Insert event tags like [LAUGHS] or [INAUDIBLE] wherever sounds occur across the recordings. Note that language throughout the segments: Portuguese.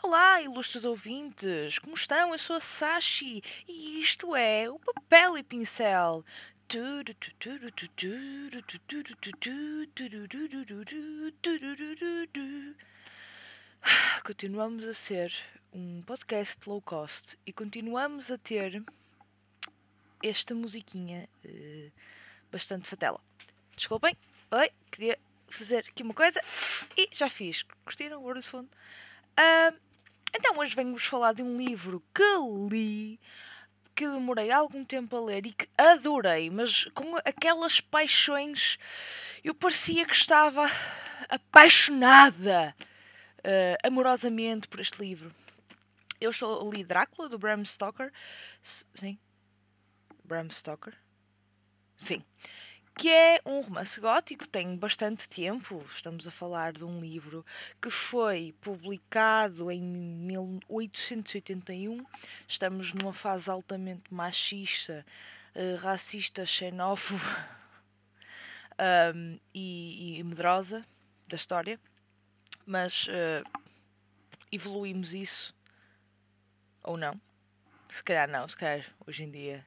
Olá, ilustres ouvintes! Como estão? Eu sou a Sashi e isto é o Papel e Pincel. [SIGHS] Continuamos a ser um podcast low cost e continuamos a ter esta musiquinha uh, bastante fatela. Desculpem, oi, queria fazer aqui uma coisa e já fiz. Curtiram o word de fundo? Uh, então hoje venho-vos falar de um livro que li, que demorei algum tempo a ler e que adorei, mas com aquelas paixões eu parecia que estava apaixonada uh, amorosamente por este livro. Eu estou li Drácula, do Bram Stoker. S sim. Bram Stoker? Sim que é um romance gótico, tem bastante tempo. Estamos a falar de um livro que foi publicado em 1881. Estamos numa fase altamente machista, uh, racista, xenófoba [LAUGHS] um, e, e, medrosa da história, mas uh, evoluímos isso ou não? Se calhar não, se calhar hoje em dia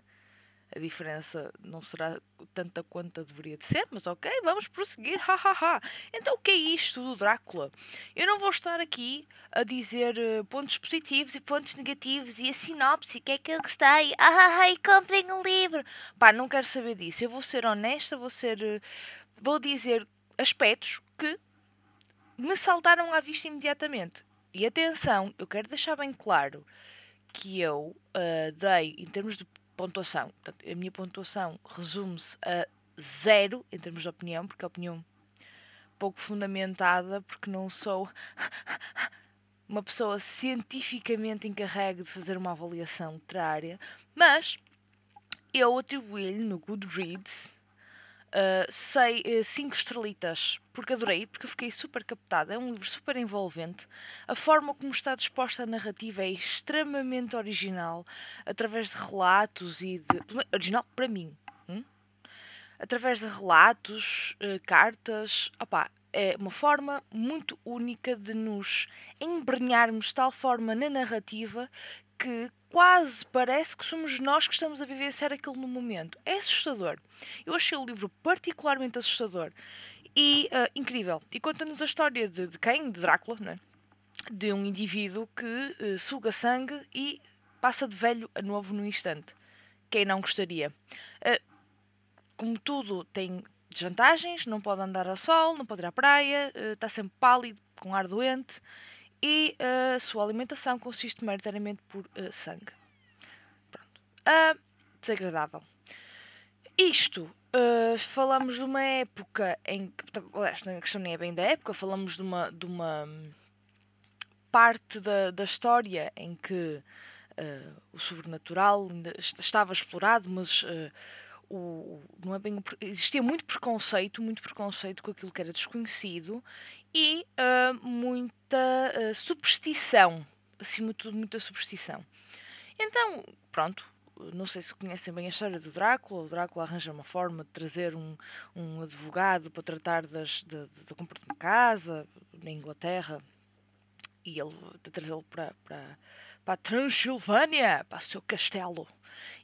a diferença não será tanta quanto deveria de ser, mas ok, vamos prosseguir, hahaha. Ha, ha. Então o que é isto do Drácula? Eu não vou estar aqui a dizer uh, pontos positivos e pontos negativos e a sinopse, o que é que eu gostei, ah, e comprem um livro. Pá, não quero saber disso. Eu vou ser honesta, vou ser. Uh, vou dizer aspectos que me saltaram à vista imediatamente. E atenção, eu quero deixar bem claro que eu uh, dei, em termos de pontuação. Portanto, a minha pontuação resume-se a zero em termos de opinião, porque é opinião pouco fundamentada, porque não sou [LAUGHS] uma pessoa cientificamente encarregue de fazer uma avaliação literária, mas eu atribuí-lhe no Goodreads Uh, sei uh, cinco estrelitas, porque adorei, porque eu fiquei super captada. É um livro super envolvente. A forma como está disposta a narrativa é extremamente original, através de relatos e de. Original para mim. Hum? Através de relatos, uh, cartas. Opá, é uma forma muito única de nos embrenharmos de tal forma na narrativa que quase parece que somos nós que estamos a viver ser aquilo no momento. É assustador. Eu achei o livro particularmente assustador e uh, incrível. E conta-nos a história de, de quem? De Drácula, né? de um indivíduo que uh, suga sangue e passa de velho a novo no instante. Quem não gostaria? Uh, como tudo tem desvantagens, não pode andar ao sol, não pode ir à praia, está sempre pálido, com ar doente e a sua alimentação consiste maioritariamente por uh, sangue. Pronto. Uh, desagradável. Isto, uh, falamos de uma época em que. Aliás, a questão nem é bem da época, falamos de uma, de uma parte da, da história em que o sobrenatural estava explorado, mas o, não é bem, existia muito preconceito, muito preconceito com aquilo que era desconhecido e uh, muita uh, superstição, acima de tudo, muita superstição. Então, pronto, não sei se conhecem bem a história do Drácula. O Drácula arranja uma forma de trazer um, um advogado para tratar das, da, da compra de uma casa na Inglaterra e ele de trazê-lo para, para, para a Transilvânia, para o seu castelo.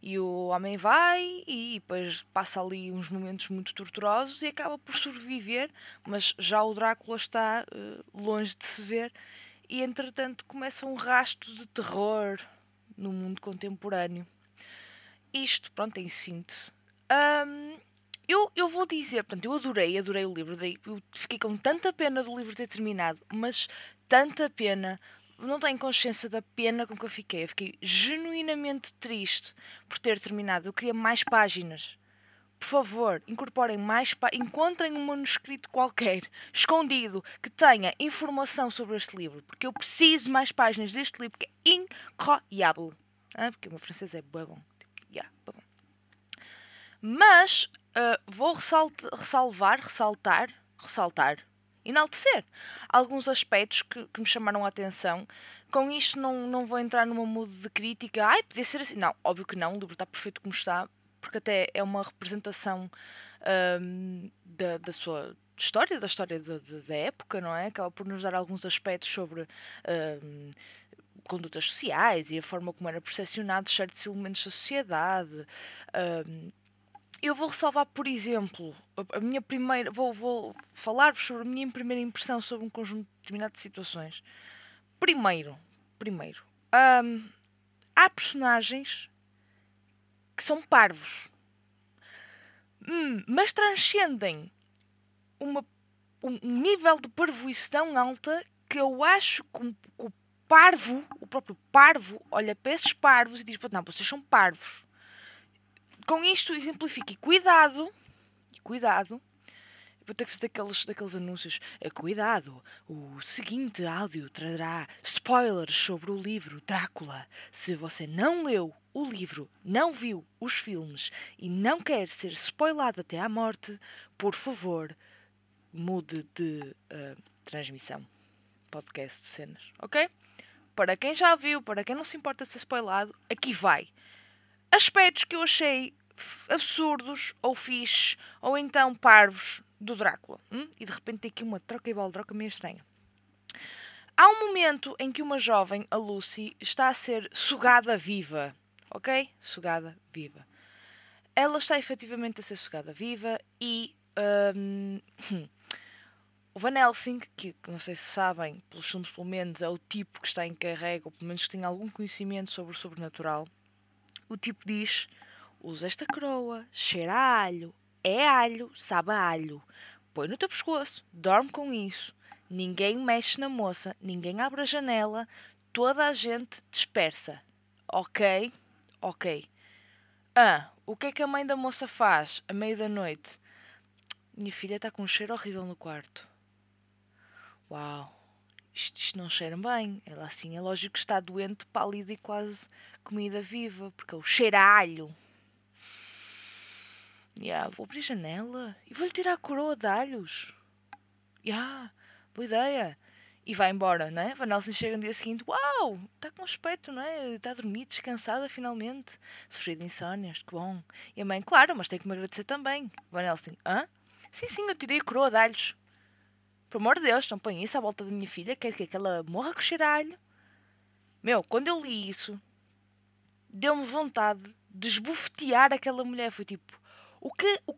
E o homem vai e depois passa ali uns momentos muito torturosos e acaba por sobreviver, mas já o Drácula está uh, longe de se ver e entretanto começa um rastro de terror no mundo contemporâneo. Isto, pronto, em síntese. Um, eu, eu vou dizer, portanto, eu adorei, adorei o livro, eu fiquei com tanta pena do livro ter terminado, mas tanta pena não tenho consciência da pena com que eu fiquei. Eu fiquei genuinamente triste por ter terminado. Eu queria mais páginas. Por favor, incorporem mais páginas. Encontrem um manuscrito qualquer, escondido, que tenha informação sobre este livro. Porque eu preciso mais páginas deste livro, que é incroyable. Ah, porque o meu francês é bom. Yeah, bom. Mas uh, vou ressalvar, ressaltar, ressaltar enaltecer alguns aspectos que, que, me chamaram a atenção. Com isto não, não vou entrar numa mood de crítica. Ai, podia ser assim. Não, óbvio que não. O livro está perfeito como está, porque até é uma representação um, da, da sua história, da história da, da época, não é? Acaba por nos dar alguns aspectos sobre uh, condutas sociais e a forma como era percepcionado certos elementos da sociedade. Uh, eu vou ressalvar, por exemplo, a minha primeira. Vou, vou falar-vos sobre a minha primeira impressão sobre um conjunto de situações. Primeiro, primeiro, um, há personagens que são parvos, hum, mas transcendem uma, um nível de parvoíce tão alta que eu acho que, o parvo, o próprio parvo, olha para esses parvos e diz: Não, vocês são parvos. Com isto exemplifico. E cuidado, cuidado, vou ter que fazer daqueles, daqueles anúncios. Eh, cuidado, o seguinte áudio trará spoilers sobre o livro Drácula. Se você não leu o livro, não viu os filmes e não quer ser spoilado até à morte, por favor, mude de uh, transmissão. Podcast de cenas, ok? Para quem já viu, para quem não se importa ser spoilado, aqui vai. Aspectos que eu achei absurdos ou fixes ou então parvos do Drácula. Hum? E de repente tem aqui uma troca e troca meio estranha. Há um momento em que uma jovem, a Lucy, está a ser sugada viva. Ok? Sugada viva. Ela está efetivamente a ser sugada viva e. Um, [LAUGHS] o Van Helsing, que não sei se sabem, pelos filmes pelo menos, é o tipo que está em carrega, ou pelo menos que tem algum conhecimento sobre o sobrenatural. O tipo diz usa esta coroa, cheira a alho, é alho, sabe a alho. Põe no teu pescoço, dorme com isso. Ninguém mexe na moça, ninguém abre a janela, toda a gente dispersa. Ok? Ok. Ah, o que é que a mãe da moça faz à meia da noite? Minha filha está com um cheiro horrível no quarto. Uau, isto, isto não cheira bem. Ela assim é lógico que está doente, pálida e quase comida viva, porque é o cheiro a alho. Yeah, vou abrir a janela e vou-lhe tirar a coroa de alhos. Yeah, boa ideia. E vai embora, né? Van Helsing chega no dia seguinte, uau, está com aspecto, não é? Está a dormir, descansada finalmente. Sofrido de insónias, que bom. E a mãe, claro, mas tem que me agradecer também. Van Helsing, hã? Sim, sim, eu tirei a coroa de alhos. Por amor de Deus, não põe isso à volta da minha filha, quer que ela morra com cheiralho. Meu, quando eu li isso, deu-me vontade de esbofetear aquela mulher. Foi tipo, o que, o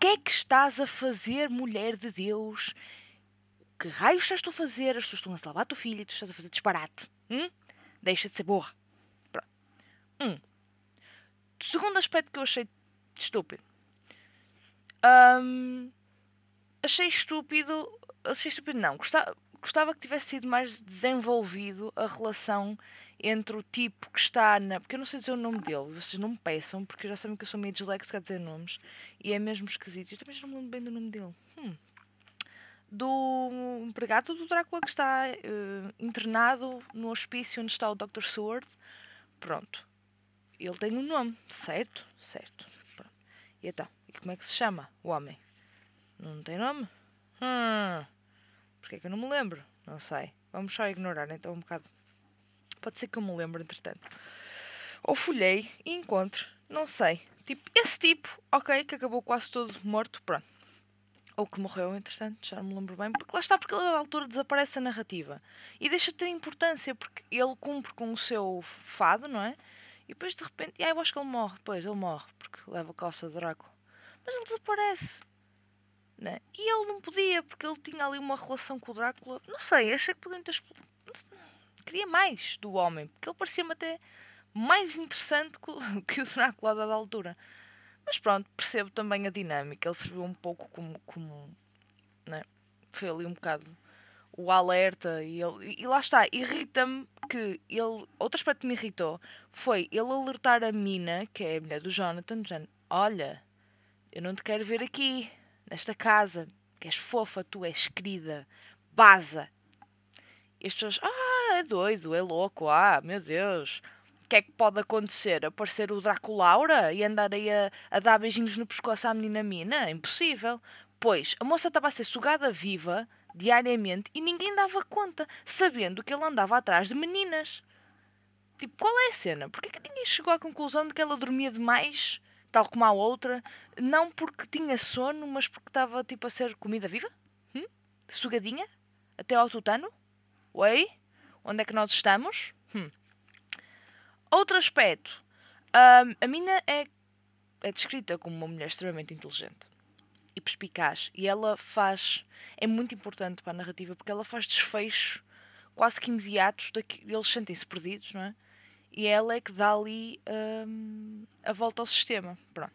que é que estás a fazer, mulher de Deus? Que raios estás a fazer? As pessoas estão a salvar a tua filha e tu estás a fazer disparate. Hum? Deixa de ser burra. Pronto. Um. Segundo aspecto que eu achei estúpido. Um, achei estúpido. Achei estúpido, não. Gostava, gostava que tivesse sido mais desenvolvido a relação entre o tipo que está na. Porque eu não sei dizer o nome dele, vocês não me peçam, porque já sabem que eu sou meio disléxica a dizer nomes e é mesmo esquisito. Eu também já não me lembro bem do nome dele. Hum. Do empregado do Drácula que está uh, internado no hospício onde está o Dr. Sword. Pronto. Ele tem um nome, certo? Certo. Pronto. E então, e como é que se chama o homem? Não tem nome? Hum. Porquê é que eu não me lembro? Não sei. Vamos só ignorar então um bocado Pode ser que eu me lembre, entretanto. Ou folhei e encontro, não sei. Tipo, esse tipo, ok, que acabou quase todo morto, pronto. Ou que morreu, entretanto, já não me lembro bem. Porque lá está, porque ele a altura desaparece a narrativa. E deixa de ter importância, porque ele cumpre com o seu fado, não é? E depois de repente, ah, eu acho que ele morre. Depois ele morre, porque leva a calça de Drácula. Mas ele desaparece. Né? E ele não podia, porque ele tinha ali uma relação com o Drácula. Não sei, achei que podiam ter queria mais do homem, porque ele parecia-me até mais interessante que o [LAUGHS] Drácula da altura. Mas pronto, percebo também a dinâmica. Ele serviu um pouco como. como né? Foi ali um bocado o alerta e, ele, e lá está, irrita-me que ele. Outro aspecto que me irritou foi ele alertar a Mina, que é a mulher do Jonathan, dizendo: Olha, eu não te quero ver aqui, nesta casa, que és fofa, tu és querida, baza. E as pessoas, ah, é doido, é louco, ah, meu Deus. O que é que pode acontecer? Aparecer o Draculaura e andar aí a, a dar beijinhos no pescoço à menina Mina? Impossível. Pois, a moça estava a ser sugada viva diariamente e ninguém dava conta, sabendo que ele andava atrás de meninas. Tipo, qual é a cena? Porquê que ninguém chegou à conclusão de que ela dormia demais tal como a outra, não porque tinha sono, mas porque estava tipo a ser comida viva? Hum? Sugadinha? Até ao tutano? Oi? Onde é que nós estamos? Hum. Outro aspecto. Um, a mina é, é descrita como uma mulher extremamente inteligente e perspicaz. E ela faz. É muito importante para a narrativa porque ela faz desfechos quase que imediatos. Daqui, eles sentem-se perdidos, não é? E ela é que dá ali um, a volta ao sistema. Pronto.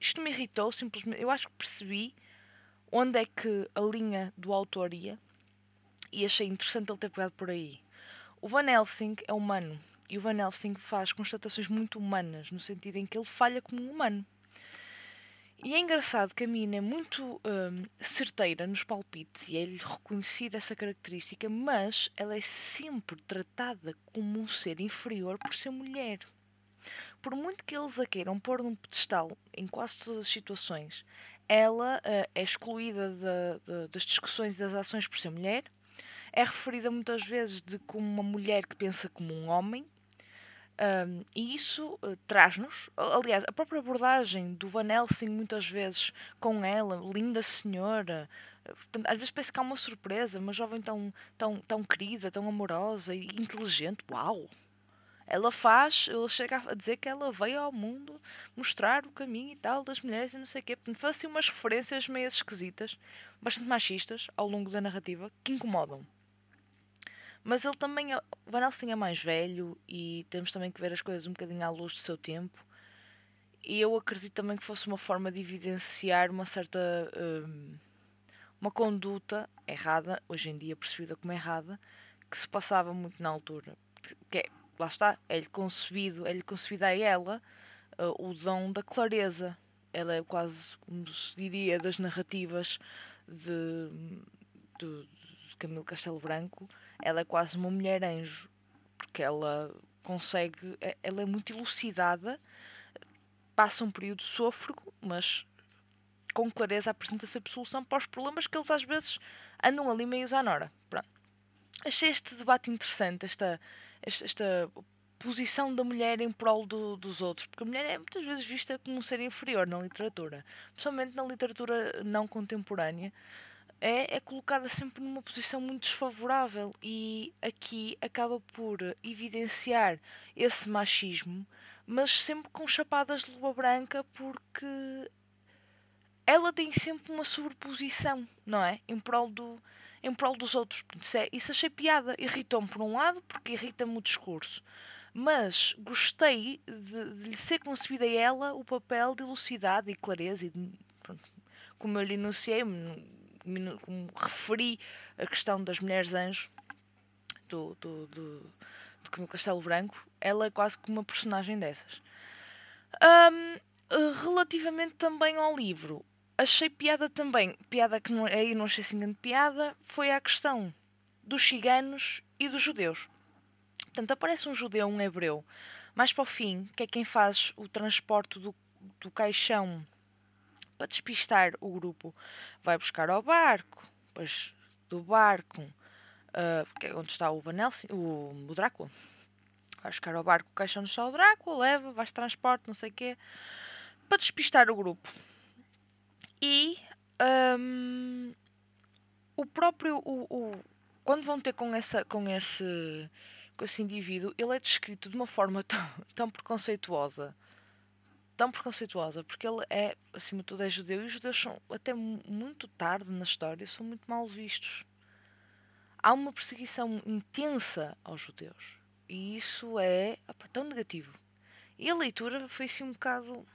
Isto me irritou simplesmente. Eu acho que percebi onde é que a linha do autor ia e achei interessante ele ter pegado por aí. O Van Helsing é humano e o Van Helsing faz constatações muito humanas, no sentido em que ele falha como um humano. E é engraçado que a mina é muito hum, certeira nos palpites e é-lhe reconhecida essa característica, mas ela é sempre tratada como um ser inferior por ser mulher. Por muito que eles a queiram pôr num pedestal em quase todas as situações, ela uh, é excluída de, de, das discussões e das ações por ser mulher, é referida muitas vezes de como uma mulher que pensa como um homem, um, e isso uh, traz-nos, aliás, a própria abordagem do Van Helsing, muitas vezes com ela, linda senhora, uh, às vezes parece que há uma surpresa, uma jovem tão, tão, tão querida, tão amorosa e inteligente, uau! Ela faz, ela chega a dizer que ela veio ao mundo mostrar o caminho e tal das mulheres e não sei o quê. Portanto, faz assim umas referências meio esquisitas, bastante machistas ao longo da narrativa, que incomodam. Mas ele também, é, Van Helsing é mais velho e temos também que ver as coisas um bocadinho à luz do seu tempo. E eu acredito também que fosse uma forma de evidenciar uma certa. Um, uma conduta errada, hoje em dia percebida como errada, que se passava muito na altura. Que é, lá está, é-lhe concebido, é-lhe a ela uh, o dom da clareza. Ela é quase, como se diria, das narrativas de, de, de Camilo Castelo Branco ela é quase uma mulher anjo, porque ela consegue, é, ela é muito elucidada, passa um período sôfrego, mas com clareza apresenta-se a solução para os problemas que eles às vezes andam ali meio à nora. Pronto. Achei este debate interessante, esta, esta, esta posição da mulher em prol do, dos outros, porque a mulher é muitas vezes vista como um ser inferior na literatura, principalmente na literatura não contemporânea é, é colocada sempre numa posição muito desfavorável e aqui acaba por evidenciar esse machismo, mas sempre com chapadas de luva branca porque ela tem sempre uma sobreposição, não é? Em prol, do, em prol dos outros. Isso, é, isso achei piada. Irritou-me por um lado, porque irrita-me o discurso. Mas gostei de, de lhe ser concebida a ela o papel de elucidade e clareza. E de, pronto, como eu lhe enunciei, como referi a questão das mulheres anjos do, do, do, do Camilo Castelo Branco, ela é quase como uma personagem dessas. Um, relativamente também ao livro, achei piada também, piada que não, aí não achei assim grande piada, foi a questão dos ciganos e dos judeus. Portanto, aparece um judeu, um hebreu, mais para o fim, que é quem faz o transporte do, do caixão para despistar o grupo, vai buscar ao barco, depois do barco, uh, onde está o Van Helsing, o, o Drácula, vai buscar ao barco o caixão onde está o Drácula, leva, vais transporte, não sei o quê, para despistar o grupo. E um, o próprio, o, o, quando vão ter com, essa, com, esse, com esse indivíduo, ele é descrito de uma forma [LAUGHS] tão, tão preconceituosa tão preconceituosa, porque ele é, acima de tudo, é judeu e os judeus são, até muito tarde na história, são muito mal vistos. Há uma perseguição intensa aos judeus e isso é opa, tão negativo. E a leitura foi assim um bocado.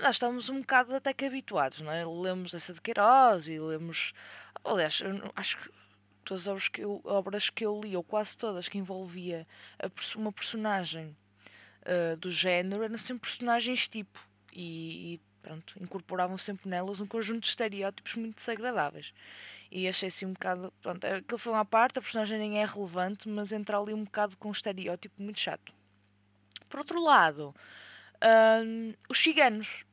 Nós estamos um bocado até que habituados, não é? Lemos essa de Queiroz e lemos. Aliás, acho que todas as obras que eu, obras que eu li, ou quase todas, que envolvia uma personagem uh, do género eram sempre personagens tipo e, e pronto, incorporavam sempre nelas um conjunto de estereótipos muito desagradáveis. E achei assim um bocado. Pronto, aquilo foi uma parte, a personagem nem é relevante, mas entra ali um bocado com um estereótipo muito chato. Por outro lado, os ciganos.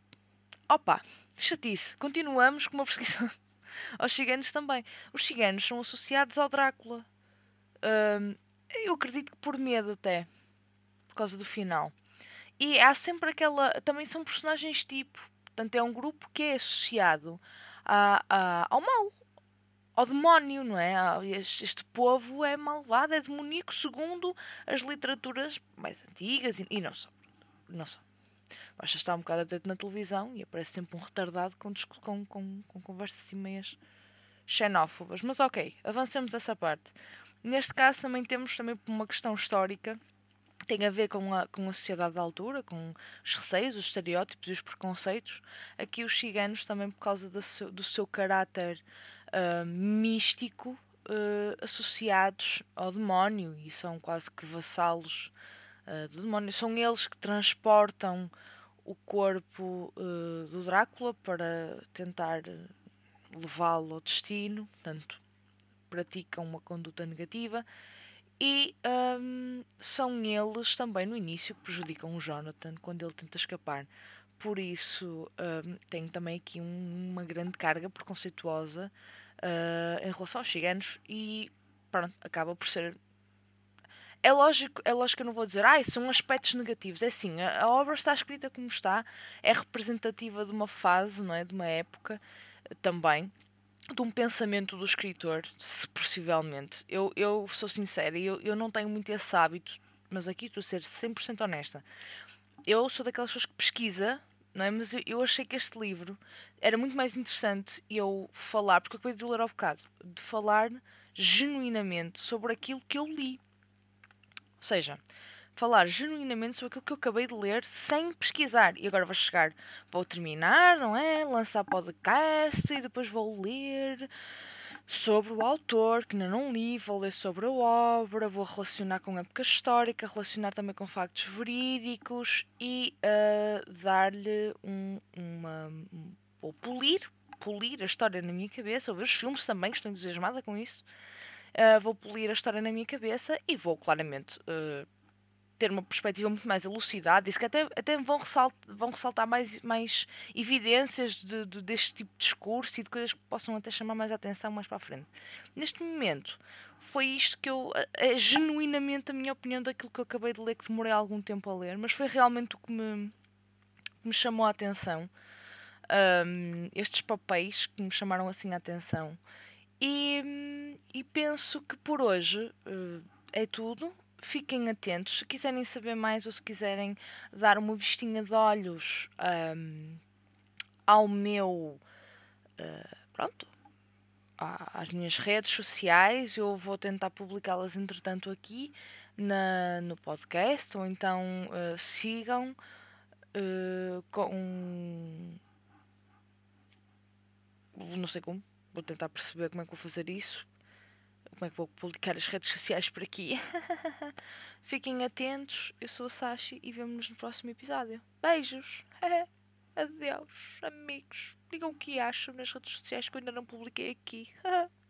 Opa, chatice. Continuamos com uma perseguição [LAUGHS] aos ciganos também. Os ciganos são associados ao Drácula. Eu acredito que por medo até causa do final. E há sempre aquela. Também são personagens tipo. Portanto, é um grupo que é associado a, a, ao mal, ao demónio, não é? Este, este, povo é malvado, é demoníaco, segundo as literaturas mais antigas e, e não só. Não só. Basta estar um bocado atento na televisão e aparece sempre um retardado com, com, com, com conversas assim meias xenófobas. Mas ok, avancemos essa parte. Neste caso também temos também uma questão histórica tem a ver com a, com a sociedade da altura, com os receios, os estereótipos e os preconceitos. Aqui os ciganos também por causa do seu, do seu caráter uh, místico uh, associados ao demónio e são quase que vassalos uh, do demónio. São eles que transportam o corpo do Drácula para tentar levá-lo ao destino, portanto, praticam uma conduta negativa. E um, são eles também no início que prejudicam o Jonathan quando ele tenta escapar. Por isso, um, tem também aqui um, uma grande carga preconceituosa uh, em relação aos ciganos e pronto, acaba por ser. É lógico, é lógico que eu não vou dizer, ah, são aspectos negativos. É assim, a, a obra está escrita como está, é representativa de uma fase, não é? de uma época também, de um pensamento do escritor, se possivelmente. Eu, eu sou sincera, eu, eu não tenho muito esse hábito, mas aqui estou a ser 100% honesta. Eu sou daquelas pessoas que pesquisa não é? Mas eu, eu achei que este livro era muito mais interessante eu falar, porque eu acabei de ler ao bocado, de falar genuinamente sobre aquilo que eu li. Ou seja, falar genuinamente sobre aquilo que eu acabei de ler sem pesquisar. E agora vou chegar, vou terminar, não é? Lançar podcast e depois vou ler sobre o autor, que ainda não li, vou ler sobre a obra, vou relacionar com a época histórica, relacionar também com factos verídicos e uh, dar-lhe um, uma. ou polir, polir a história na minha cabeça, ou ver os filmes também, que estou entusiasmada com isso. Uh, vou polir a história na minha cabeça e vou claramente uh, ter uma perspectiva muito mais elucidada, isso que até, até vão, ressaltar, vão ressaltar mais, mais evidências de, de, deste tipo de discurso e de coisas que possam até chamar mais atenção mais para a frente. Neste momento, foi isto que eu. É genuinamente a minha opinião daquilo que eu acabei de ler, que demorei algum tempo a ler, mas foi realmente o que me, que me chamou a atenção. Um, estes papéis que me chamaram assim a atenção. E, e penso que por hoje uh, é tudo fiquem atentos. Se quiserem saber mais ou se quiserem dar uma vistinha de olhos um, ao meu. Uh, pronto. às minhas redes sociais, eu vou tentar publicá-las entretanto aqui na, no podcast, ou então uh, sigam uh, com. Não sei como, vou tentar perceber como é que vou fazer isso como é que vou publicar as redes sociais por aqui. [LAUGHS] Fiquem atentos, eu sou a Sashi e vemo-nos no próximo episódio. Beijos! [LAUGHS] Adeus, amigos. Digam o que acham nas redes sociais que eu ainda não publiquei aqui. [LAUGHS]